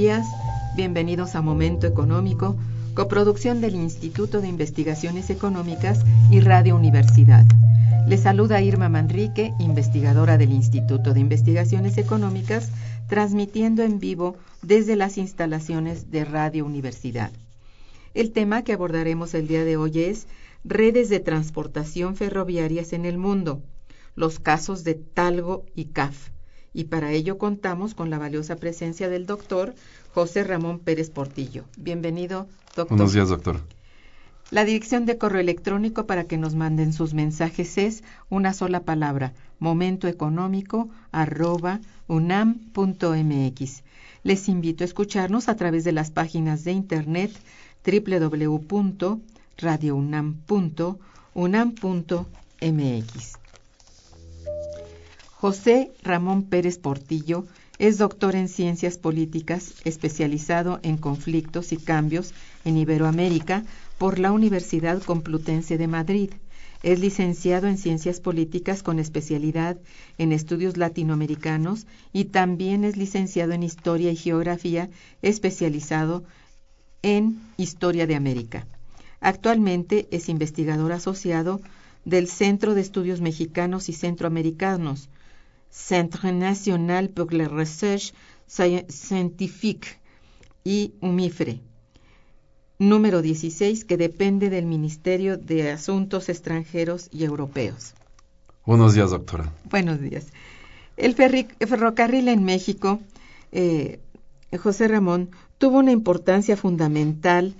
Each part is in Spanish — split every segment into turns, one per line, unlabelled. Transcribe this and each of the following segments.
Días, bienvenidos a Momento Económico, coproducción del Instituto de Investigaciones Económicas y Radio Universidad. Les saluda Irma Manrique, investigadora del Instituto de Investigaciones Económicas, transmitiendo en vivo desde las instalaciones de Radio Universidad. El tema que abordaremos el día de hoy es redes de transportación ferroviarias en el mundo, los casos de Talgo y CAF y para ello contamos con la valiosa presencia del doctor José Ramón Pérez Portillo. Bienvenido, doctor.
Buenos días, doctor.
La dirección de correo electrónico para que nos manden sus mensajes es una sola palabra, momentoeconómico@unam.mx. Les invito a escucharnos a través de las páginas de internet www.radiounam.unam.mx. José Ramón Pérez Portillo es doctor en Ciencias Políticas, especializado en conflictos y cambios en Iberoamérica por la Universidad Complutense de Madrid. Es licenciado en Ciencias Políticas con especialidad en estudios latinoamericanos y también es licenciado en Historia y Geografía, especializado en Historia de América. Actualmente es investigador asociado del Centro de Estudios Mexicanos y Centroamericanos, Centre National pour la Recherche Scientifique y UMIFRE, número 16, que depende del Ministerio de Asuntos Extranjeros y Europeos.
Buenos días, doctora.
Buenos días. El ferrocarril en México, eh, José Ramón, tuvo una importancia fundamental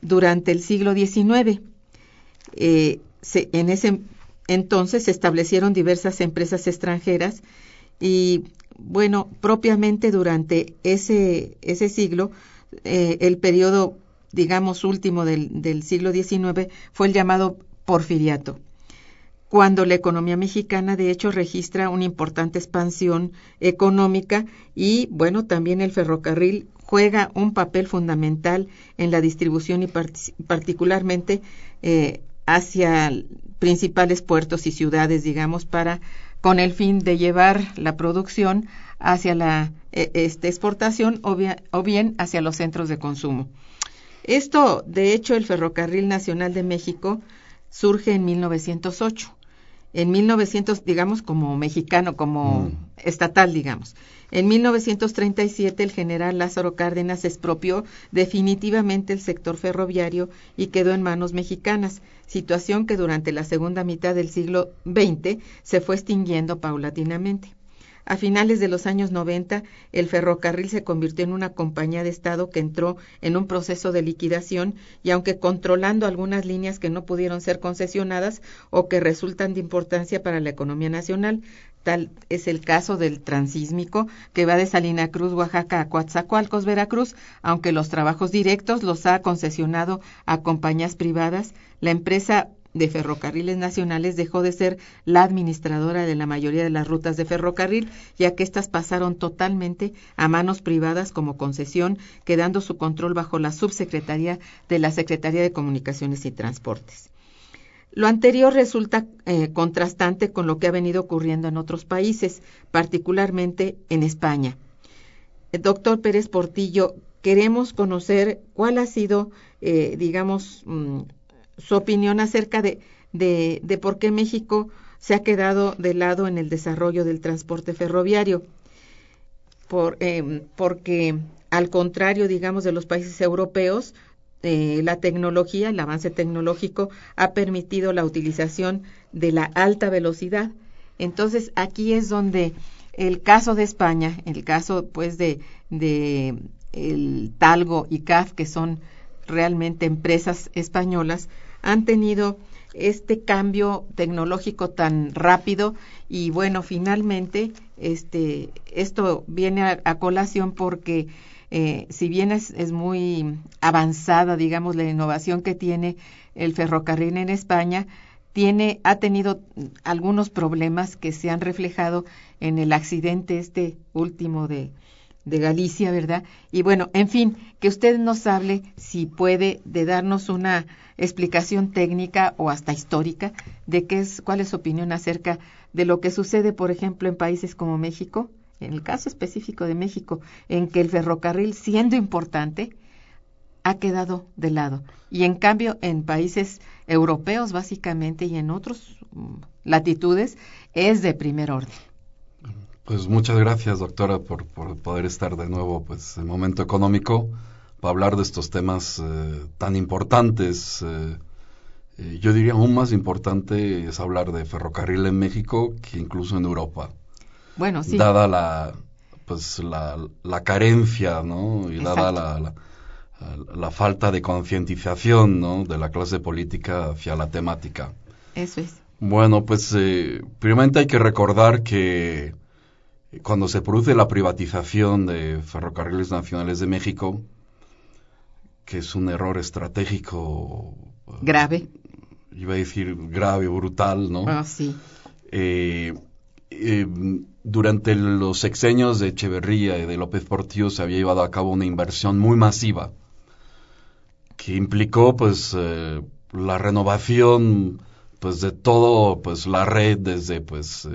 durante el siglo XIX. Eh, se, en ese entonces se establecieron diversas empresas extranjeras y, bueno, propiamente durante ese, ese siglo, eh, el periodo, digamos, último del, del siglo XIX fue el llamado porfiriato cuando la economía mexicana de hecho registra una importante expansión económica y bueno, también el ferrocarril juega un papel fundamental en la distribución y particularmente eh, hacia principales puertos y ciudades, digamos, para con el fin de llevar la producción hacia la e, este, exportación o bien, o bien hacia los centros de consumo. Esto, de hecho, el Ferrocarril Nacional de México surge en 1908 en 1900, digamos, como mexicano, como mm. estatal, digamos. En 1937 el general Lázaro Cárdenas expropió definitivamente el sector ferroviario y quedó en manos mexicanas, situación que durante la segunda mitad del siglo XX se fue extinguiendo paulatinamente. A finales de los años 90, el ferrocarril se convirtió en una compañía de Estado que entró en un proceso de liquidación y aunque controlando algunas líneas que no pudieron ser concesionadas o que resultan de importancia para la economía nacional, tal es el caso del transísmico que va de Salina Cruz, Oaxaca a Coatzacoalcos, Veracruz, aunque los trabajos directos los ha concesionado a compañías privadas, la empresa de Ferrocarriles Nacionales dejó de ser la administradora de la mayoría de las rutas de ferrocarril, ya que éstas pasaron totalmente a manos privadas como concesión, quedando su control bajo la subsecretaría de la Secretaría de Comunicaciones y Transportes. Lo anterior resulta eh, contrastante con lo que ha venido ocurriendo en otros países, particularmente en España. El doctor Pérez Portillo, queremos conocer cuál ha sido eh, digamos, mm, su opinión acerca de, de, de por qué México se ha quedado de lado en el desarrollo del transporte ferroviario. Por, eh, porque al contrario, digamos, de los países europeos, eh, la tecnología, el avance tecnológico ha permitido la utilización de la alta velocidad. Entonces, aquí es donde el caso de España, el caso pues de, de el Talgo y CAF, que son realmente empresas españolas, han tenido este cambio tecnológico tan rápido y bueno, finalmente este esto viene a, colación porque eh, si bien es, es, muy avanzada, digamos, la innovación que tiene el ferrocarril en España, tiene, ha tenido algunos problemas que se han reflejado en el accidente este último de, de Galicia, ¿verdad? Y bueno, en fin, que usted nos hable, si puede, de darnos una explicación técnica o hasta histórica de qué es, cuál es su opinión acerca de lo que sucede, por ejemplo, en países como México, en el caso específico de México, en que el ferrocarril, siendo importante, ha quedado de lado. Y en cambio, en países europeos, básicamente, y en otras mm, latitudes, es de primer orden.
Pues muchas gracias, doctora, por, por, poder estar de nuevo pues, en momento económico para hablar de estos temas eh, tan importantes. Eh, eh, yo diría aún más importante es hablar de ferrocarril en México que incluso en Europa.
Bueno, sí.
Dada la, pues, la, la carencia, ¿no? Y dada la, la, la, falta de concientización, ¿no? De la clase política hacia la temática.
Eso es.
Bueno, pues, eh, primeramente hay que recordar que cuando se produce la privatización de Ferrocarriles Nacionales de México, que es un error estratégico
grave,
iba a decir grave, brutal, ¿no?
Ah, sí.
Eh, eh, durante los sexenios de Echeverría y de López Portillo se había llevado a cabo una inversión muy masiva que implicó pues eh, la renovación pues de todo pues la red desde pues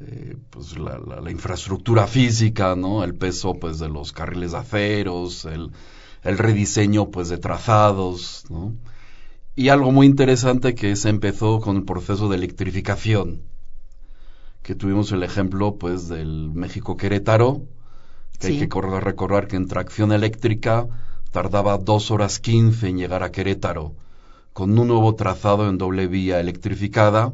eh, pues la, la, la, infraestructura física no el peso pues de los carriles de aceros el, el rediseño pues de trazados no y algo muy interesante que se empezó con el proceso de electrificación que tuvimos el ejemplo pues del México Querétaro, que sí. hay que recordar que en tracción eléctrica tardaba dos horas quince en llegar a Querétaro, con un nuevo trazado en doble vía electrificada,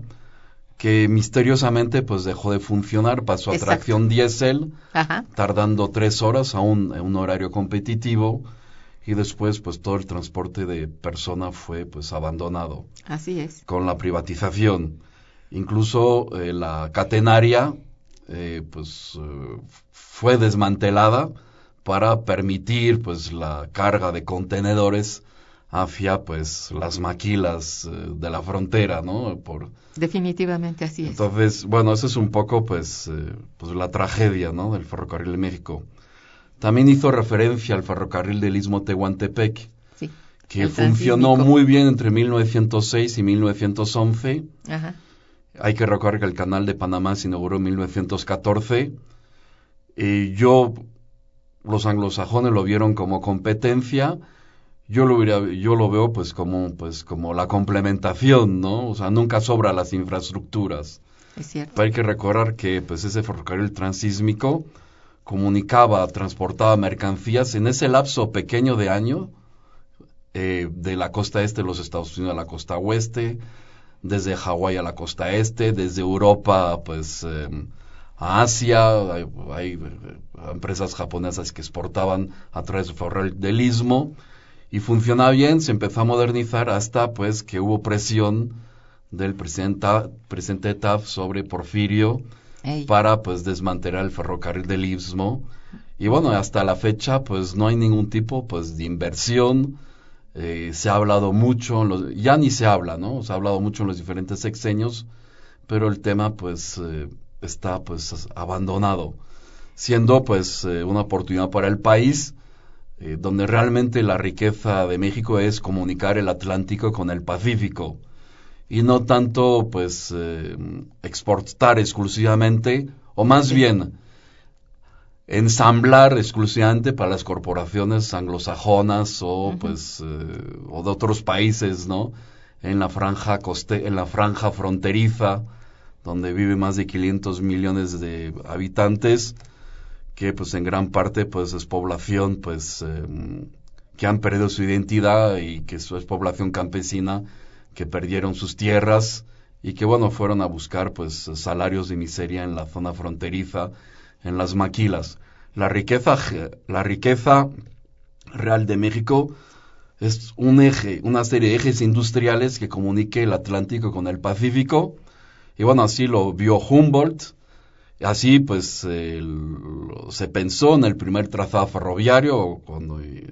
que misteriosamente pues dejó de funcionar, pasó a Exacto. tracción diésel, tardando tres horas a un, a un horario competitivo, y después pues todo el transporte de persona fue pues abandonado.
Así es.
Con la privatización incluso eh, la catenaria eh, pues eh, fue desmantelada para permitir pues la carga de contenedores hacia pues las maquilas de la frontera no por
definitivamente así es
entonces bueno eso es un poco pues pues la tragedia no del ferrocarril de México también hizo referencia al ferrocarril del istmo Tehuantepec
sí,
que funcionó muy bien entre 1906 y 1911
Ajá.
Hay que recordar que el canal de Panamá se inauguró en 1914. Y yo, los anglosajones lo vieron como competencia. Yo lo, hubiera, yo lo veo pues como, pues como la complementación, ¿no? O sea, nunca sobra las infraestructuras.
Es cierto.
Pero hay que recordar que pues ese ferrocarril transísmico comunicaba, transportaba mercancías en ese lapso pequeño de año eh, de la costa este de los Estados Unidos a la costa oeste, desde Hawái a la costa este, desde Europa pues eh, a Asia, hay, hay, eh, empresas japonesas que exportaban a través del istmo y funcionaba bien, se empezó a modernizar hasta pues que hubo presión del presidente, presidente Taft sobre Porfirio
Ey.
para pues desmantelar el ferrocarril del istmo y bueno, hasta la fecha pues no hay ningún tipo pues de inversión, eh, se ha hablado mucho, los, ya ni se habla, ¿no? Se ha hablado mucho en los diferentes sexenios, pero el tema pues eh, está pues abandonado, siendo pues eh, una oportunidad para el país, eh, donde realmente la riqueza de México es comunicar el Atlántico con el Pacífico y no tanto pues exportar exclusivamente, o más bien ensamblar exclusivamente para las corporaciones anglosajonas o pues eh, o de otros países, ¿no? En la franja coste en la franja fronteriza donde vive más de 500 millones de habitantes que pues en gran parte pues es población pues em, que han perdido su identidad y que es población campesina que perdieron sus tierras y que bueno fueron a buscar pues salarios de miseria en la zona fronteriza en las maquilas. La riqueza, la riqueza real de México es un eje, una serie de ejes industriales que comunique el Atlántico con el Pacífico. Y bueno, así lo vio Humboldt. Así pues se pensó en el primer trazado ferroviario cuando eh,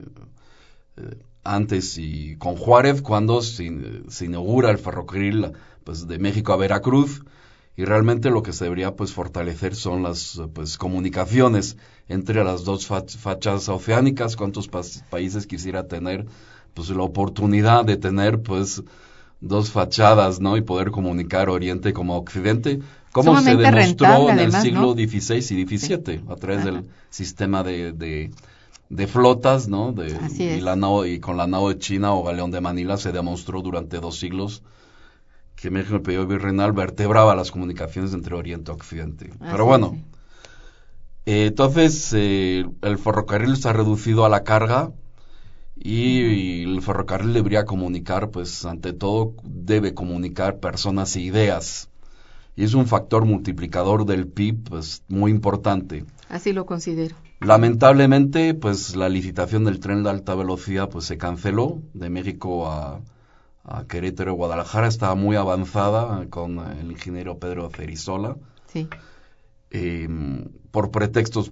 antes y con Juárez cuando se, se, inaugura el ferrocarril pues de México a Veracruz y realmente lo que se debería pues fortalecer son las pues comunicaciones entre las dos fachadas oceánicas cuántos países quisiera tener pues la oportunidad de tener pues dos fachadas no y poder comunicar Oriente como Occidente como se demostró en el siglo XVI y XVII a través del sistema de, de, flotas no de y, la y con la nao de China o galeón de Manila se demostró durante dos siglos que México, el periodo virreinal, vertebraba las comunicaciones entre Oriente y Occidente. Pero bueno, eh, entonces eh, el ferrocarril se ha reducido a la carga y, el ferrocarril debería comunicar, pues ante todo debe comunicar personas e ideas. Y es un factor multiplicador del PIB pues, muy importante.
Así lo considero.
Lamentablemente, pues la licitación del tren de alta velocidad pues se canceló de México a, a Querétaro, Guadalajara, estaba muy avanzada con el ingeniero Pedro Cerizola. Sí. Em, por pretextos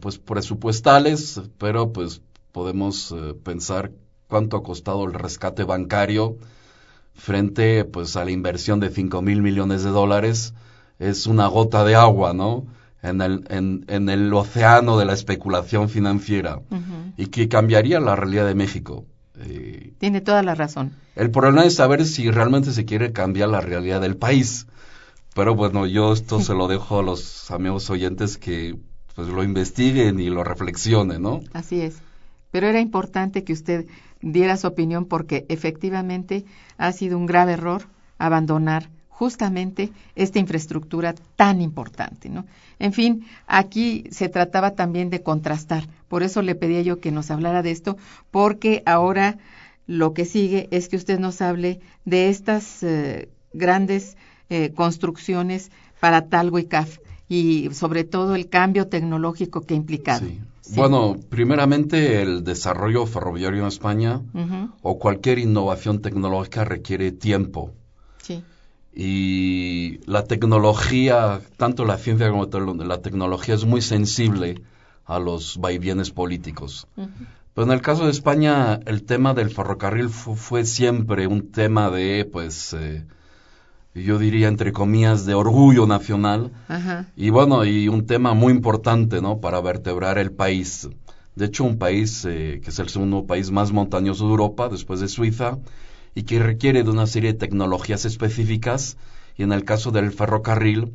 pues presupuestales, pero pues podemos eh, pensar cuánto ha costado el rescate bancario frente pues a la inversión de 5 mil millones de dólares es una gota de agua, ¿no? En el, en, en el océano de la especulación financiera y que cambiaría la realidad de México.
Eh, Tiene toda la razón.
El problema es saber si realmente se quiere cambiar la realidad del país. Pero bueno, yo esto se lo dejo a los amigos oyentes que pues lo investiguen y lo reflexionen, ¿no?
Así es. Pero era importante que usted diera su opinión porque efectivamente ha sido un grave error abandonar justamente esta infraestructura tan importante, ¿no? En fin, aquí se trataba también de contrastar. Por eso le pedía yo que nos hablara de esto, porque ahora lo que sigue es que usted nos hable de estas eh, grandes eh, construcciones para Talgo y CAF y sobre todo el cambio tecnológico que ha implicado.
Bueno, primeramente el desarrollo ferroviario en España o cualquier innovación tecnológica requiere tiempo. Sí y la tecnología, tanto la ciencia como la tecnología es muy sensible a los vaivienes políticos. Pero en el caso de España, el tema del ferrocarril fue siempre un tema de, pues, eh, yo diría entre comillas, de orgullo nacional. Y bueno, y un tema muy importante, ¿no? Para vertebrar el país. De hecho, un país eh, que es el segundo país más montañoso de Europa, después de Suiza, y que requiere de una serie de tecnologías específicas y en el caso del ferrocarril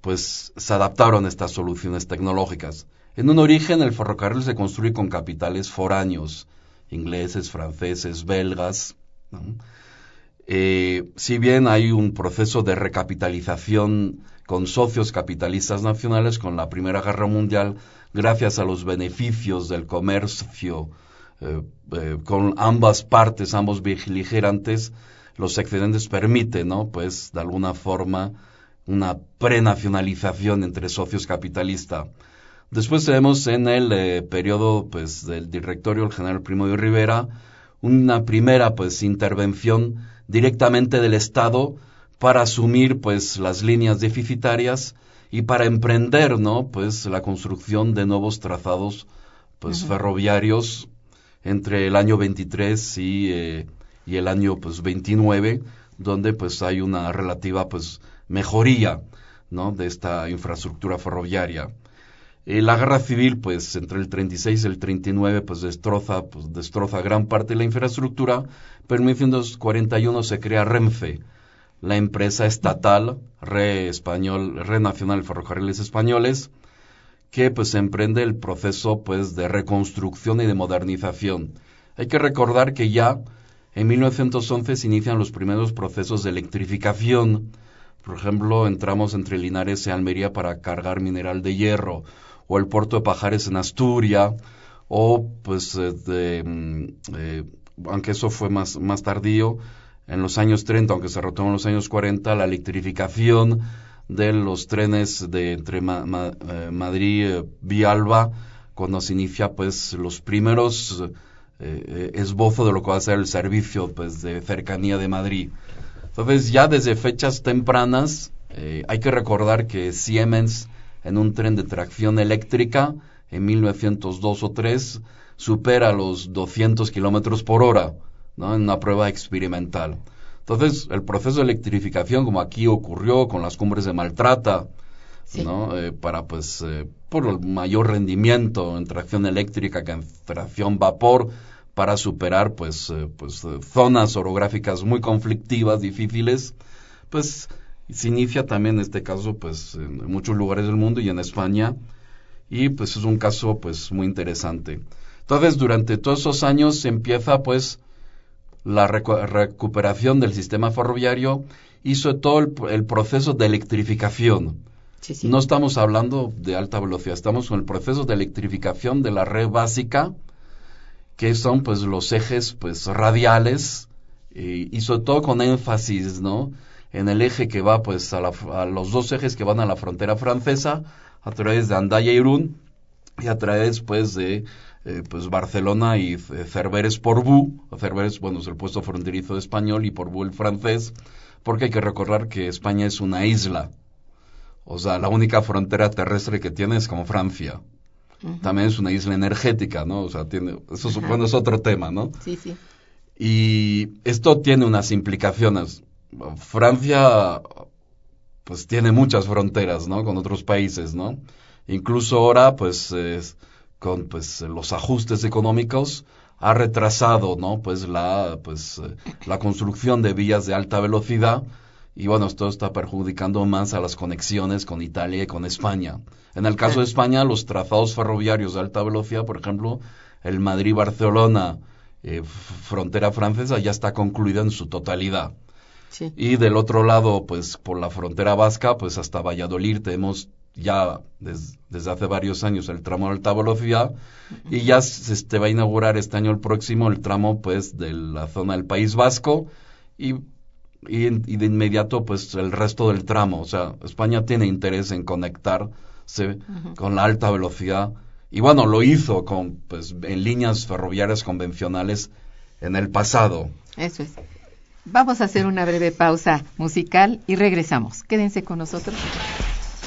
pues se adaptaron estas soluciones tecnológicas. En un origen el ferrocarril se construye con capitales foráneos, ingleses, franceses, belgas. Eh, si bien hay un proceso de recapitalización con socios capitalistas nacionales con la Primera Guerra Mundial, gracias a los beneficios del comercio eh, eh, con ambas partes, ambos beligerantes, los excedentes permiten, ¿no? Pues, de alguna forma, una prenacionalización entre socios capitalistas. Después tenemos en el eh, periodo, pues, del directorio, el general Primo de Rivera, una primera, pues, intervención directamente del Estado para asumir, pues, las líneas deficitarias y para emprender, ¿no? Pues, la construcción de nuevos trazados, pues, ferroviarios entre el año 23 y, eh, y el año pues 29, donde pues hay una relativa pues mejoría, ¿no? de esta infraestructura ferroviaria. Eh, la guerra civil, pues entre el 36 y el 39, pues destroza, pues destroza gran parte de la infraestructura, pero en 1941 se crea Renfe, la empresa estatal, Re Español, Re Nacional Ferrocarriles Españoles, que pues emprende el proceso pues de reconstrucción y de modernización. Hay que recordar que ya en 1911 se inician los primeros procesos de electrificación. Por ejemplo, entramos entre Linares y Almería para cargar mineral de hierro, o el puerto de Pajares en Asturias, o pues eh, de, mm, eh, aunque eso fue más, más tardío, en los años 30, aunque se retomó en los años 40, la electrificación de los trenes de entre eh, Madrid y Vialba, cuando se inicia pues los primeros eh, esbozo de lo que va a ser el servicio pues, de cercanía de Madrid. Entonces ya desde fechas tempranas eh, hay que recordar que Siemens en un tren de tracción eléctrica en 1902 o 3 supera los 200 kilómetros por hora ¿no? en una prueba experimental. Entonces el proceso de electrificación como aquí ocurrió con las cumbres de Maltrata, ¿no? Eh, para pues por el mayor rendimiento en tracción eléctrica que en tracción vapor para superar pues, eh, pues eh, zonas orográficas muy conflictivas, difíciles, pues se inicia también en este caso pues en muchos lugares del mundo y en España y pues es un caso pues muy interesante. Entonces durante todos esos años se empieza pues la recuperación del sistema ferroviario y sobre todo el, proceso de electrificación. No estamos hablando de alta velocidad, estamos con el proceso de electrificación de la red básica que son pues los ejes pues radiales y sobre todo con énfasis, ¿no? En el eje que va pues a, los dos ejes que van a la frontera francesa a través de Andaya y Irún y a través pues de eh, pues Barcelona y Cerveres Porbu, Cerveres bueno es el puesto fronterizo español y Porbu el francés, porque hay que recordar que España es una isla, o sea la única frontera terrestre que tiene es con Francia también es una isla energética, ¿no? O sea, tiene, eso bueno, es otro tema, ¿no?
Sí, sí.
Y esto tiene unas implicaciones. Francia, pues tiene muchas fronteras, ¿no? Con otros países, ¿no? Incluso ahora, pues, con pues, los ajustes económicos, ha retrasado, ¿no? Pues la, pues, la construcción de vías de alta velocidad y bueno, esto está perjudicando más a las conexiones con Italia y con España. En el caso de España, los trazados ferroviarios de alta velocidad, por ejemplo, el Madrid-Barcelona, eh, frontera francesa, ya está concluida en su totalidad. Y del otro lado, pues por la frontera vasca, pues hasta Valladolid tenemos ya desde hace varios años el tramo de alta velocidad y ya se este, va a inaugurar este año el próximo el tramo pues de la zona del País Vasco y y, de inmediato pues el resto del tramo. O sea, España tiene interés en conectarse con la alta velocidad y bueno, lo hizo con pues en líneas ferroviarias convencionales en el pasado.
Eso es. Vamos a hacer una breve pausa musical y regresamos. Quédense con nosotros.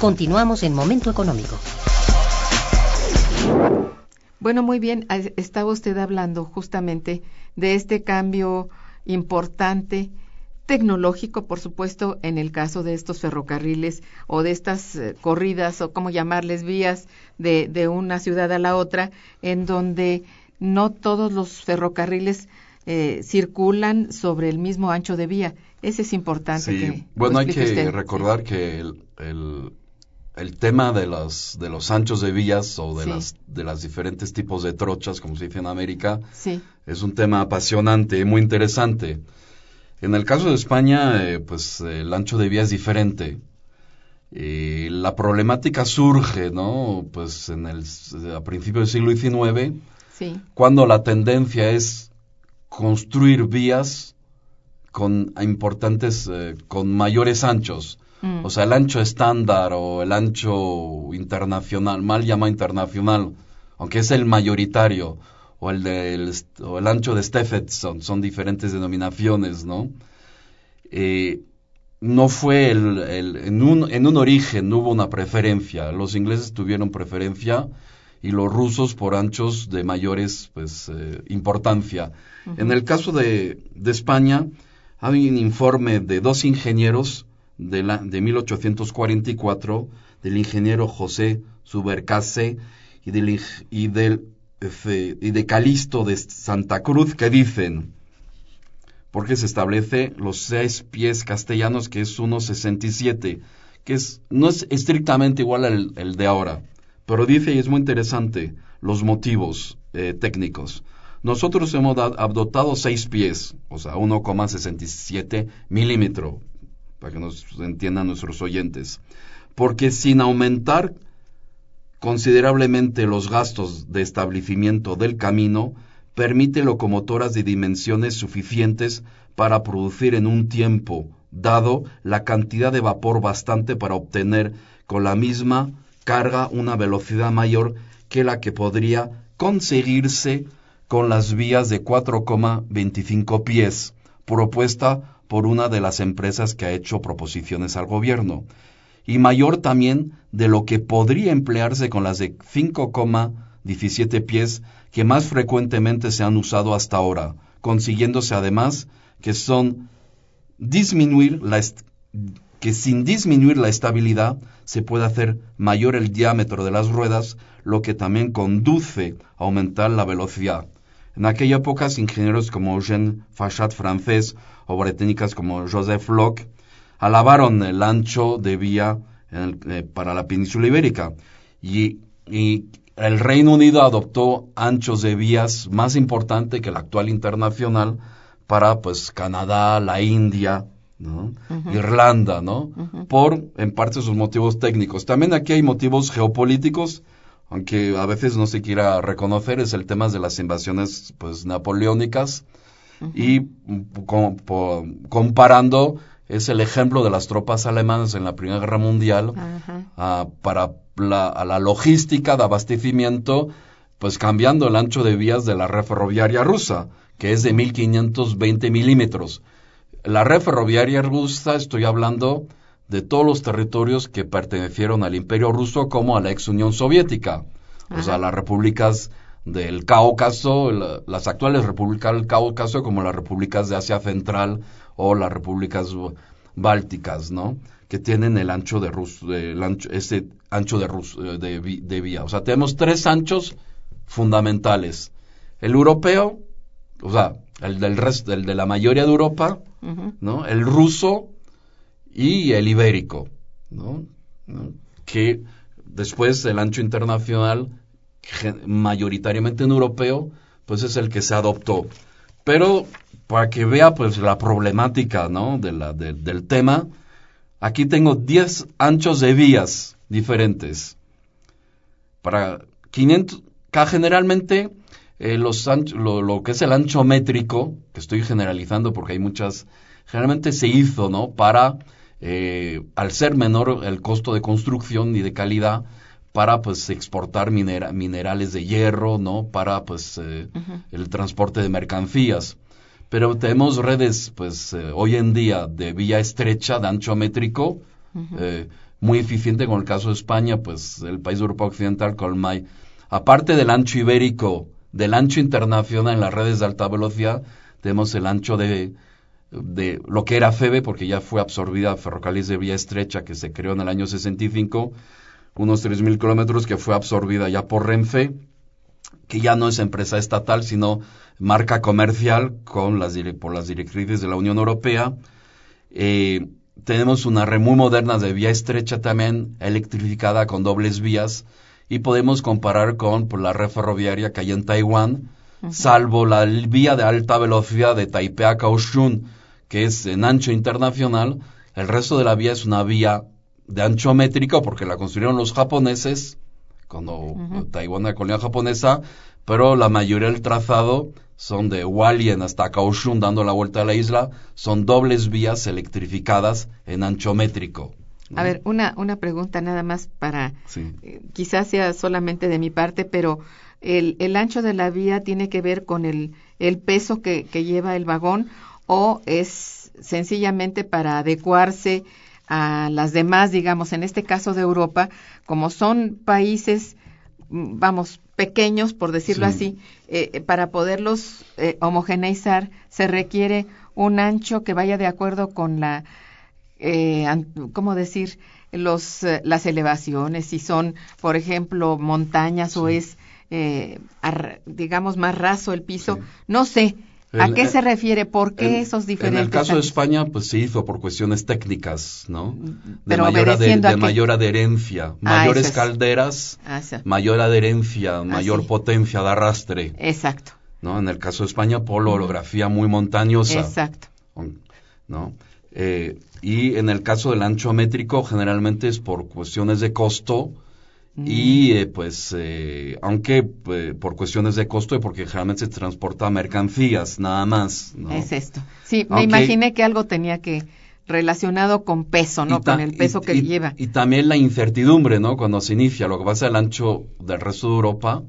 Continuamos en Momento Económico.
Bueno, muy bien, estaba usted hablando justamente de este cambio importante tecnológico, por supuesto, en el caso de estos ferrocarriles o de estas eh, corridas o como llamarles vías de, de, una ciudad a la otra, en donde no todos los ferrocarriles eh, circulan sobre el mismo ancho de vía. Ese es importante.
Sí, bueno, hay que recordar que el, el, el, tema de los, de los anchos de vías o de, sí. las, de las diferentes tipos de trochas, como se dice en América,
sí.
es un tema apasionante y muy interesante. En el caso de España, eh, pues el ancho de vía es diferente. Y la problemática surge, ¿no? Pues en el, a principios del siglo XIX,
sí.
cuando la tendencia es construir vías con importantes, eh, con mayores anchos.
Mm.
O sea, el ancho estándar o el ancho internacional, mal llamado internacional, aunque es el mayoritario, o el, de, o el ancho de Stephenson, son diferentes denominaciones, ¿no? Eh, no fue el, el, en, un, en un origen, no hubo una preferencia. Los ingleses tuvieron preferencia y los rusos por anchos de mayores pues, eh, importancia.
Uh -huh.
En el caso de, de, España, hay un informe de dos ingenieros de, la, de 1844, del ingeniero José Subercase y del, y del y de Calisto de Santa Cruz que dicen, porque se establece los seis pies castellanos que es 1.67, que es, no es estrictamente igual al el de ahora, pero dice, y es muy interesante, los motivos eh, técnicos. Nosotros hemos adoptado seis pies, o sea, 1,67 milímetro, para que nos entiendan nuestros oyentes, porque sin aumentar considerablemente los gastos de establecimiento del camino, permite locomotoras de dimensiones suficientes para producir en un tiempo dado la cantidad de vapor bastante para obtener con la misma carga una velocidad mayor que la que podría conseguirse con las vías de 4,25 pies, propuesta por una de las empresas que ha hecho proposiciones al gobierno y mayor también de lo que podría emplearse con las de 5,17 pies que más frecuentemente se han usado hasta ahora, consiguiéndose además que son disminuir la que sin disminuir la estabilidad se puede hacer mayor el diámetro de las ruedas, lo que también conduce a aumentar la velocidad. En aquella época, ingenieros como Eugène Fachat francés o británicas como Joseph Locke alabaron el ancho de vía el, eh, para la península ibérica y, y, el Reino Unido adoptó anchos de vías más importante que el actual internacional para pues Canadá, la India, ¿no?
Uh -huh.
Irlanda, ¿no?
Uh -huh.
Por en parte sus motivos técnicos. También aquí hay motivos geopolíticos, aunque a veces no se quiera reconocer, es el tema de las invasiones pues napoleónicas
Uh -huh.
y com, po, comparando es el ejemplo de las tropas alemanas en la Primera Guerra Mundial uh, para la, a la logística de abastecimiento, pues cambiando el ancho de vías de la red ferroviaria rusa, que es de 1520 milímetros. La red ferroviaria rusa, estoy hablando de todos los territorios que pertenecieron al Imperio Ruso como a la ex Unión Soviética,
Ajá.
o sea, las repúblicas del Cáucaso, la, las actuales repúblicas del Cáucaso, como las repúblicas de Asia Central o las repúblicas bálticas, ¿no? Que tienen el ancho de Rus, el ancho, ese ancho de, Rus, de, de, vía. O sea, tenemos tres anchos fundamentales. El europeo, o sea, el del resto, el de la mayoría de Europa,
uh -huh.
¿no? El ruso y el ibérico, ¿no? ¿no? Que después el ancho internacional, mayoritariamente en europeo, pues es el que se adoptó. Pero para que vea pues la problemática, ¿no? De la, de, del tema, aquí tengo 10 anchos de vías diferentes. Para 500, generalmente eh, los ancho, lo, lo, que es el ancho métrico, que estoy generalizando porque hay muchas, generalmente se hizo, ¿no? Para, eh, al ser menor el costo de construcción y de calidad, para pues exportar minera, minerales de hierro, ¿no? Para pues eh, uh -huh. el transporte de mercancías. Pero tenemos redes pues eh, hoy en día de vía estrecha, de ancho métrico, uh -huh. muy eficiente con el caso de España, pues el país de Europa Occidental con MAI. Aparte del ancho ibérico, del ancho internacional en las redes de alta velocidad, tenemos el ancho de de lo que era FEBE, porque ya fue absorbida Ferrocarriles de Vía Estrecha, que se creó en el año 65, unos 3.000 kilómetros que fue absorbida ya por Renfe, que ya no es empresa estatal, sino marca comercial con las, por las directrices de la Unión Europea. Eh, tenemos una red muy moderna de vía estrecha también, electrificada con dobles vías, y podemos comparar con la red ferroviaria que hay en Taiwán, salvo la vía de alta velocidad de Taipei a Kaohsiung, que es en ancho internacional, el resto de la vía es una vía de ancho métrico porque la construyeron los japoneses cuando Taiwán era colonia japonesa, pero la mayoría del trazado son de Hualien hasta Kaohsiung dando la vuelta a la isla, son dobles vías electrificadas en ancho métrico.
A ver, una, una pregunta nada más para, eh, quizás sea solamente de mi parte, pero el, el, ancho de la vía tiene que ver con el, el peso que, que lleva el vagón o es sencillamente para adecuarse a las demás, digamos, en este caso de Europa, como son países, mm, vamos, pequeños, por decirlo así, eh, eh, para poderlos eh, homogeneizar se requiere un ancho que vaya de acuerdo con la, eh, ¿cómo decir? Los, las elevaciones, si son, por ejemplo, montañas o es, digamos, más raso el piso, no sé, ¿A qué se refiere? ¿Por qué esos diferentes?
En el caso de España, pues se hizo por cuestiones técnicas, ¿no? De, mayor, de, mayor, adherencia, ah, mayores calderas, ah, mayor adherencia, ah, mayor potencia de arrastre.
Exacto.
¿No? En el caso de España, por la orografía muy montañosa.
Exacto.
¿No? Eh, y en el caso del ancho métrico, generalmente es por cuestiones de costo, y eh, pues, eh, aunque eh, por cuestiones de costo y porque generalmente se transporta mercancías, nada más. ¿no?
Es esto. Sí, me imaginé que algo tenía que relacionado con peso, ¿no? Con el peso que lleva.
Y también la incertidumbre, ¿no? Cuando se inicia, lo que pasa el ancho del resto de Europa,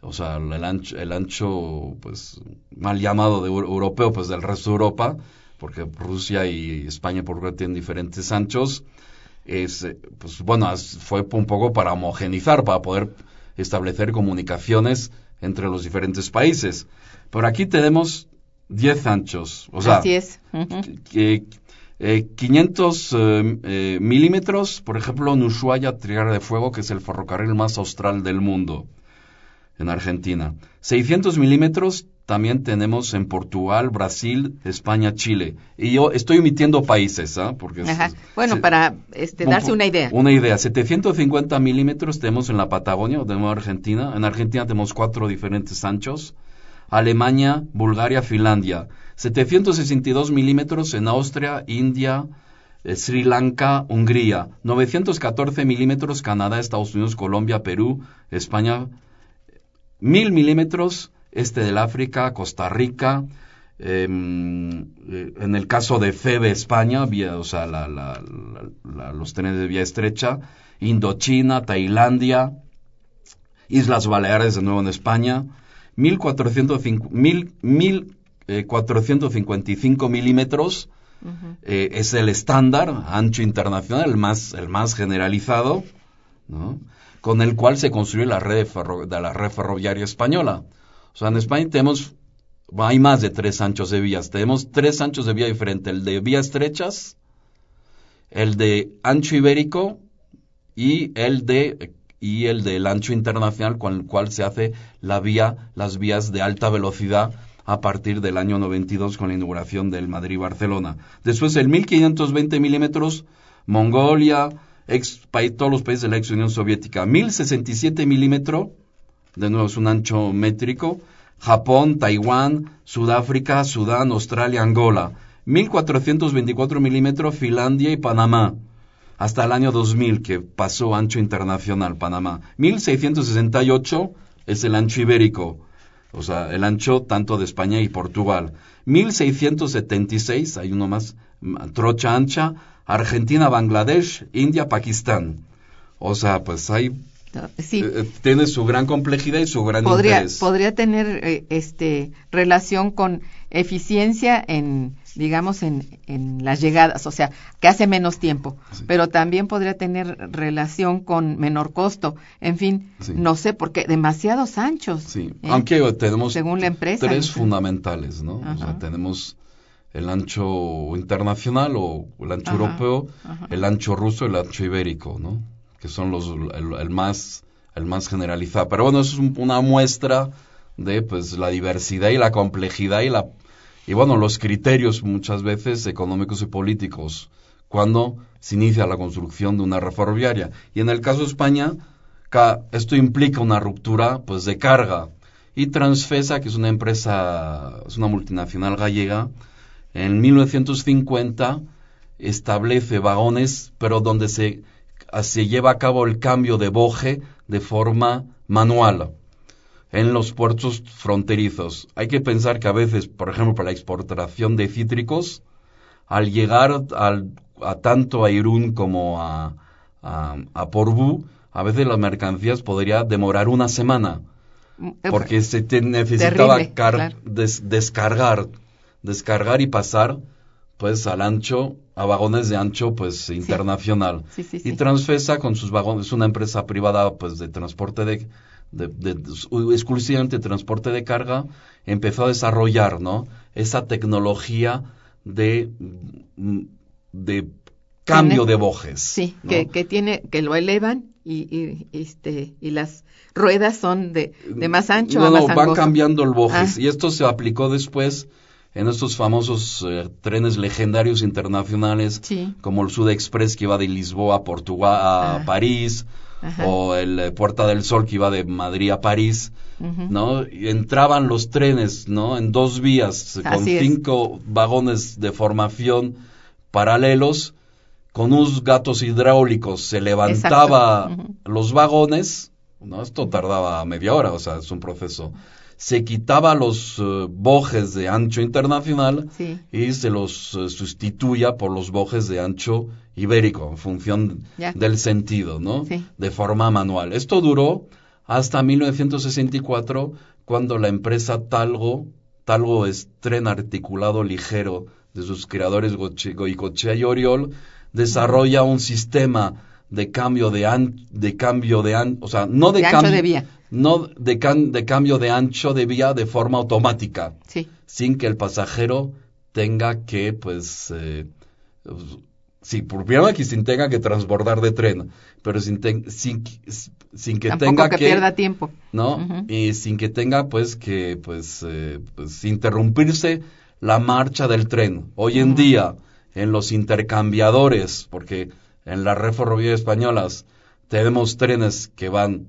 o sea, el ancho, el ancho pues, mal llamado de europeo, pues del resto de Europa, porque Rusia y España por tienen diferentes anchos, es, eh, pues bueno, fue un poco para homogenizar, para poder establecer comunicaciones entre los diferentes países. Pero aquí tenemos 10 anchos, o sea,
Así es.
500 eh, eh, milímetros, por ejemplo, en Ushuaia, Tierra de Fuego, que es el ferrocarril más austral del mundo, en Argentina. 600 milímetros, también tenemos en Portugal, Brasil, España, Chile. Y yo estoy omitiendo países, ¿ah? Porque
bueno, para este, darse una idea.
Una idea. 750 milímetros tenemos en la Patagonia, tenemos Argentina. En Argentina tenemos cuatro diferentes anchos. Alemania, Bulgaria, Finlandia. 762 milímetros en Austria, India, eh, Sri Lanka, Hungría. 914 milímetros Canadá, Estados Unidos, Colombia, Perú, España. 1000 milímetros este del África, Costa Rica, em, eh, en el caso de FEBE España, vía, o sea, los trenes de vía estrecha, Indochina, Tailandia, Islas Baleares de nuevo en España, 1455 eh, milímetros, eh, es el estándar ancho internacional, el más, el más generalizado, con el cual se construye la red de la red ferroviaria española. O sea, en España tenemos, hay más de tres anchos de vías. Tenemos tres anchos de vía diferentes. El de vías estrechas, el de ancho ibérico y el de y el del ancho internacional con el cual se hace la vía, las vías de alta velocidad a partir del año 92 con la inauguración del Madrid-Barcelona. Después el 1520 milímetros, Mongolia, ex, todos los países de la ex Unión Soviética. 1067 milímetros, de nuevo es un ancho métrico, Japón, Taiwán, Sudáfrica, Sudán, Australia, Angola, 1424 milímetros Finlandia y Panamá, hasta el año 2000 que pasó ancho internacional Panamá. 1668 es el ancho ibérico, o sea, el ancho tanto de España y Portugal. 1676, hay uno más, trocha ancha, Argentina, Bangladesh, India, Pakistán. O sea, pues hay Sí. Eh, eh, tiene su gran complejidad y su gran
podría,
interés.
Podría tener eh, este, relación con eficiencia en, digamos, en, en, las llegadas, o sea, que hace menos tiempo, pero también podría tener relación con menor costo. En fin, no sé, porque demasiados anchos.
Sí, aunque tenemos según la empresa, tres fundamentales, ¿no? O sea, tenemos el ancho internacional o el ancho
Ajá,
europeo,
ajá.
el ancho ruso y el ancho ibérico, ¿no? Que son los el, más el más generalizado. Pero bueno, eso es un- una muestra de pues la diversidad y la complejidad y la y bueno, los criterios muchas veces económicos y políticos cuando se inicia la construcción de una red ferroviaria. Y en el caso de España, esto implica una ruptura pues de carga. Y Transfesa, que es una empresa, es una multinacional gallega, en 1950 establece vagones, pero donde se, se lleva a cabo el cambio de boje de forma manual en los puertos fronterizos. Hay que pensar que a veces, por ejemplo, para la exportación de cítricos, al llegar al- a tanto a Irún como a, a, a a veces las mercancías podría demorar una semana porque se te necesitaba
Terrible,
car-
claro.
des- descargar, descargar y pasar pues al ancho, a vagones de ancho pues internacional.
Sí, sí,
Y. Transfesa con sus vagones, es una empresa privada pues de transporte de, de, de- de- exclusivamente transporte de carga, empezó a desarrollar, ¿no? Esa tecnología de, de cambio de bojes.
Sí,
¿no?
que, que tiene, que lo elevan y, y, este, y las ruedas son de, de más ancho
no,
a
no,
más
van
angosto.
cambiando el bojes.
Ah.
Y esto se aplicó después en estos famosos eh, trenes legendarios internacionales,
Sí.
como el Sud Express que iba de Lisboa a Portugal a
Ah.
París,
Ajá.
o el eh, Puerta del Sol que iba de Madrid a París. ¿no? Y entraban los trenes, ¿no? En dos vías, con
es.
cinco vagones de formación paralelos, con unos gatos hidráulicos se levantaba los vagones, ¿no? Esto tardaba media hora, o sea, es un proceso. Se quitaba los eh, bojes de ancho internacional
Sí.
y se los eh, sustituya por los bojes de ancho ibérico, en función del sentido, ¿no?
Sí.
De forma manual. Esto duró hasta 1964, cuando la empresa Talgo, Talgo es tren articulado ligero de sus creadores Goicoechea y Oriol, desarrolla un sistema de cambio de an, de cambio de an, o sea, no de, cambio
de vía.
No de, can- de cambio de ancho de vía de forma automática
Sí.
sin que el pasajero tenga que, pues, eh, sí, por que sin tenga que transbordar de tren, pero sin, sin, sin que
Tampoco
tenga
que, pierda tiempo.
¿no? Y sin que tenga, pues, que, pues, eh, pues, interrumpirse la marcha del tren. Hoy en día, en los intercambiadores, porque en la red ferroviaria españolas tenemos trenes que van,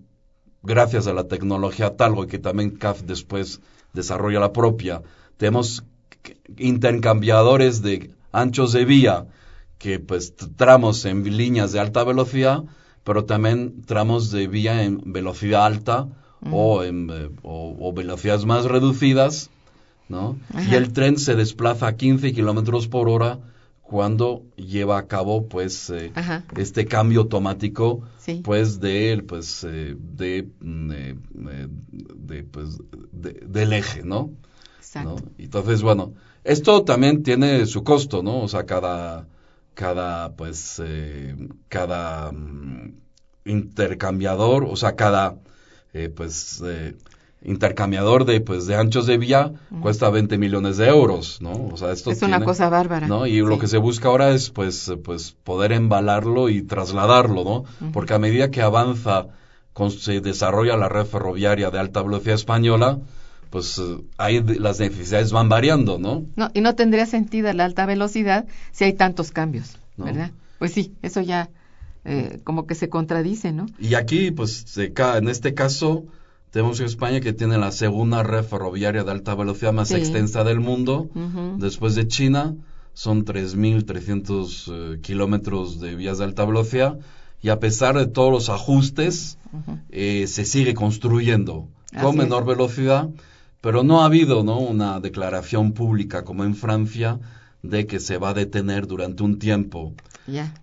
gracias a la tecnología Talgo, que también CAF después desarrolla la propia, tenemos intercambiadores de anchos de vía, que pues tramos en líneas de alta velocidad, pero también tramos de vía en velocidad alta o en eh, o, o velocidades más reducidas, ¿no? Y el tren se desplaza a 15 kilómetros por hora cuando lleva a cabo pues eh, este cambio automático
Sí.
pues de pues eh, de, mm, eh, eh, de, pues de- del eje, ¿no?
Exacto.
¿no? Entonces, bueno, esto también tiene su costo, ¿no? O sea, cada, cada, pues, eh, cada mm, intercambiador, o sea, cada, eh, pues, eh, intercambiador de, pues, de anchos de vía cuesta 20 millones de euros, ¿no? O sea, esto
es una cosa bárbara.
¿no? Y lo que se busca ahora es, pues, pues, poder embalarlo y trasladarlo, ¿no? Porque a medida que avanza, con- se desarrolla la red ferroviaria de alta velocidad española, pues ahí las necesidades van variando, ¿no?
No, y no tendría sentido la alta velocidad si hay tantos cambios,
No.
¿verdad? Pues sí, eso ya eh, como que se contradice, ¿no?
Y aquí, pues, en este caso, tenemos España que tiene la segunda red ferroviaria de alta velocidad más
Sí.
extensa del mundo, después de China, son 3.300 eh, kilómetros de vías de alta velocidad, y a pesar de todos los ajustes, eh, se sigue construyendo
Así
con
es.
menor velocidad, pero no ha habido ¿no? una declaración pública como en Francia de que se va a detener durante un tiempo.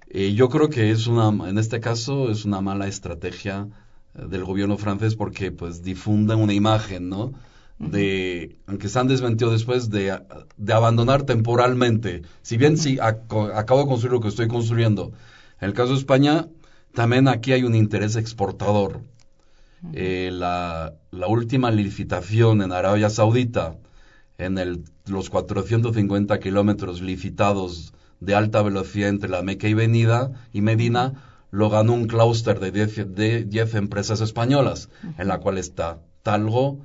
Eh, yo creo que es una, en este caso, es una mala estrategia del gobierno francés porque pues difunden una imagen, ¿no? De, aunque se han desmentido después, de, de abandonar temporalmente. Si bien si acabo de construir lo que estoy construyendo. En el caso de España, también aquí hay un interés exportador. Eh, la, la última licitación en Arabia Saudita, en el, los 450 kilómetros licitados de alta velocidad entre la Meca y, Venida, y Medina, lo ganó un clúster de 10 de 10 empresas españolas, en la cual está Talgo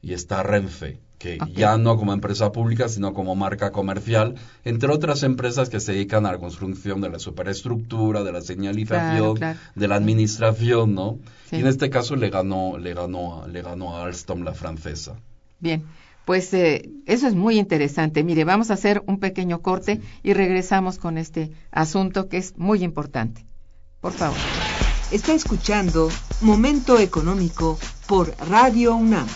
y está Renfe, que ya no como empresa pública, sino como marca comercial, entre otras empresas que se dedican a la construcción de la superestructura, de la señalización,
claro.
de la administración, ¿no?
Sí.
Y en este caso le ganó, le ganó, le ganó a Alstom la francesa.
Bien, pues eh, eso es muy interesante. Mire, vamos a hacer un pequeño corte y regresamos con este asunto que es muy importante. Por favor.
Está escuchando Momento Económico por Radio UNAM.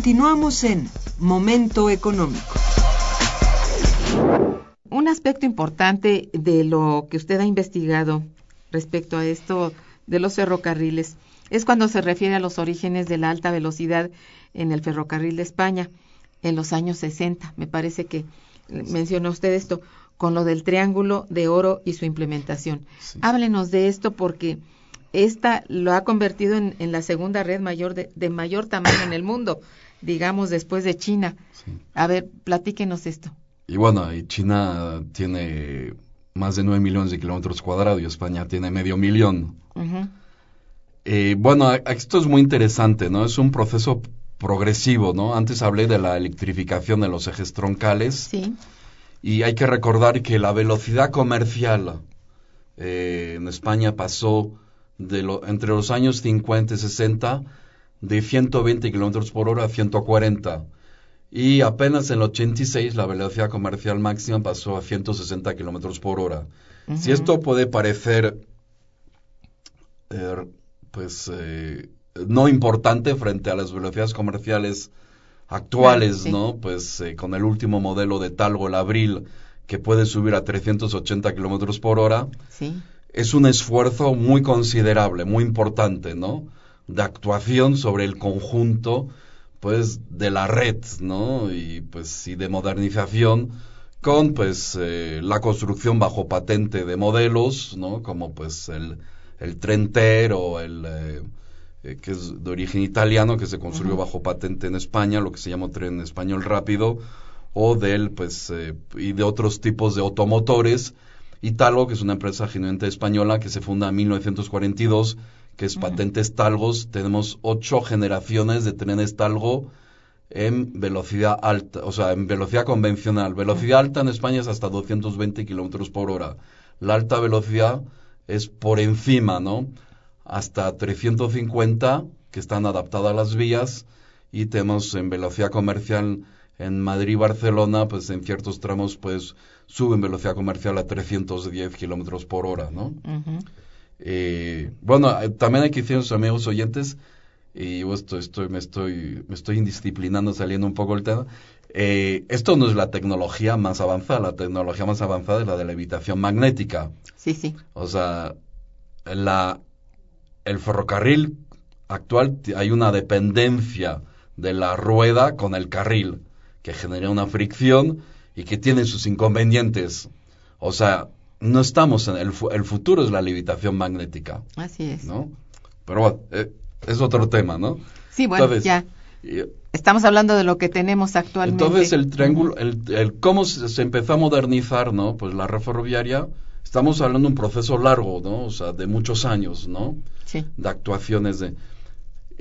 Continuamos en Momento Económico.
Un aspecto importante de lo que usted ha investigado respecto a esto de los ferrocarriles es cuando se refiere a los orígenes de la alta velocidad en el ferrocarril de España en los años 60. Me parece que menciona usted esto con lo del triángulo de oro y su implementación.
Sí.
Háblenos de esto porque esta lo ha convertido en, en la segunda red mayor de, de mayor tamaño en el mundo, digamos después de China.
Sí.
A ver, platíquenos esto.
Y bueno, y China tiene más de 9 millones de kilómetros cuadrados y España tiene medio millón. Eh, bueno, esto es muy interesante, ¿no? Es un proceso progresivo, ¿no? Antes hablé de la electrificación de los ejes troncales
Sí.
y hay que recordar que la velocidad comercial eh, en España pasó de lo- entre los años 50 y 60 de 120 kilómetros por hora a 140 y apenas en el 86 la velocidad comercial máxima pasó a 160 kilómetros por hora. Si esto puede parecer eh, pues eh, no importante frente a las velocidades comerciales actuales,
sí.
¿no? Pues eh, con el último modelo de Talgo, el Abril, que puede subir a 380 kilómetros por hora,
Sí.
es un esfuerzo muy considerable, muy importante, ¿no? De actuación sobre el conjunto, pues, de la red, ¿no? Y pues, y de modernización con, pues, eh, la construcción bajo patente de modelos, ¿no? Como, pues, el, el Trenter o el, eh, eh, que es de origen italiano, que se construyó bajo patente en España, lo que se llama tren español rápido, o del, pues, y de otros tipos de automotores y Talgo, que es una empresa genuinamente española que se funda en 1942, que es Patentes Talgos. Tenemos ocho generaciones de trenes Talgo en velocidad alta, o sea, en velocidad convencional. Velocidad alta en España es hasta 220 kilómetros por hora. La alta velocidad es por encima, ¿no? Hasta 350 que están adaptadas a las vías y tenemos en velocidad comercial en Madrid Barcelona, pues en ciertos tramos pues suben velocidad comercial a 310 kilómetros por hora, ¿no? Eh, bueno, eh, también hay que decir a nuestros amigos oyentes y yo estoy, estoy, me estoy, me estoy indisciplinando saliendo un poco el tema. Eh, esto no es la tecnología más avanzada, la tecnología más avanzada es la de la levitación magnética.
Sí, sí.
O sea, la, el ferrocarril actual hay una dependencia de la rueda con el carril que genera una fricción y que tiene sus inconvenientes. O sea, no estamos en el, el futuro es la levitación magnética.
Así es.
¿No? Pero bueno, eh, es otro tema, ¿no?
Sí, bueno, ya. Estamos hablando de lo que tenemos actualmente.
Entonces, el triángulo, el, el cómo se, empezó a modernizar, ¿no? Pues la red ferroviaria, estamos hablando de un proceso largo, ¿no? O sea, de muchos años, ¿no?
Sí.
De actuaciones de...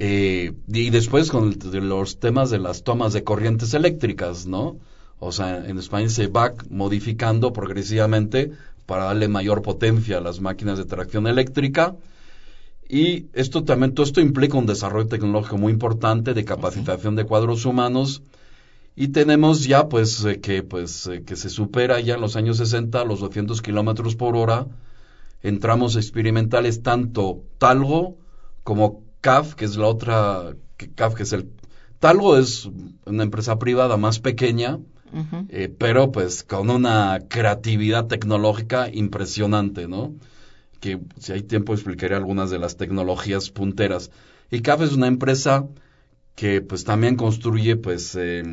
Eh, y después con los temas de las tomas de corrientes eléctricas, ¿no? O sea, en España se va modificando progresivamente para darle mayor potencia a las máquinas de tracción eléctrica y esto también, todo esto implica un desarrollo tecnológico muy importante de capacitación de cuadros humanos. Y tenemos ya, pues, eh, que, pues, eh, que se supera ya en los años 60 los 200 kilómetros por hora. Entramos experimentales tanto Talgo como CAF, que es la otra, que CAF, que es el... Talgo es una empresa privada más pequeña, eh, pero pues con una creatividad tecnológica impresionante, ¿no? que si hay tiempo explicaré algunas de las tecnologías punteras. Y CAF es una empresa que pues también construye pues eh,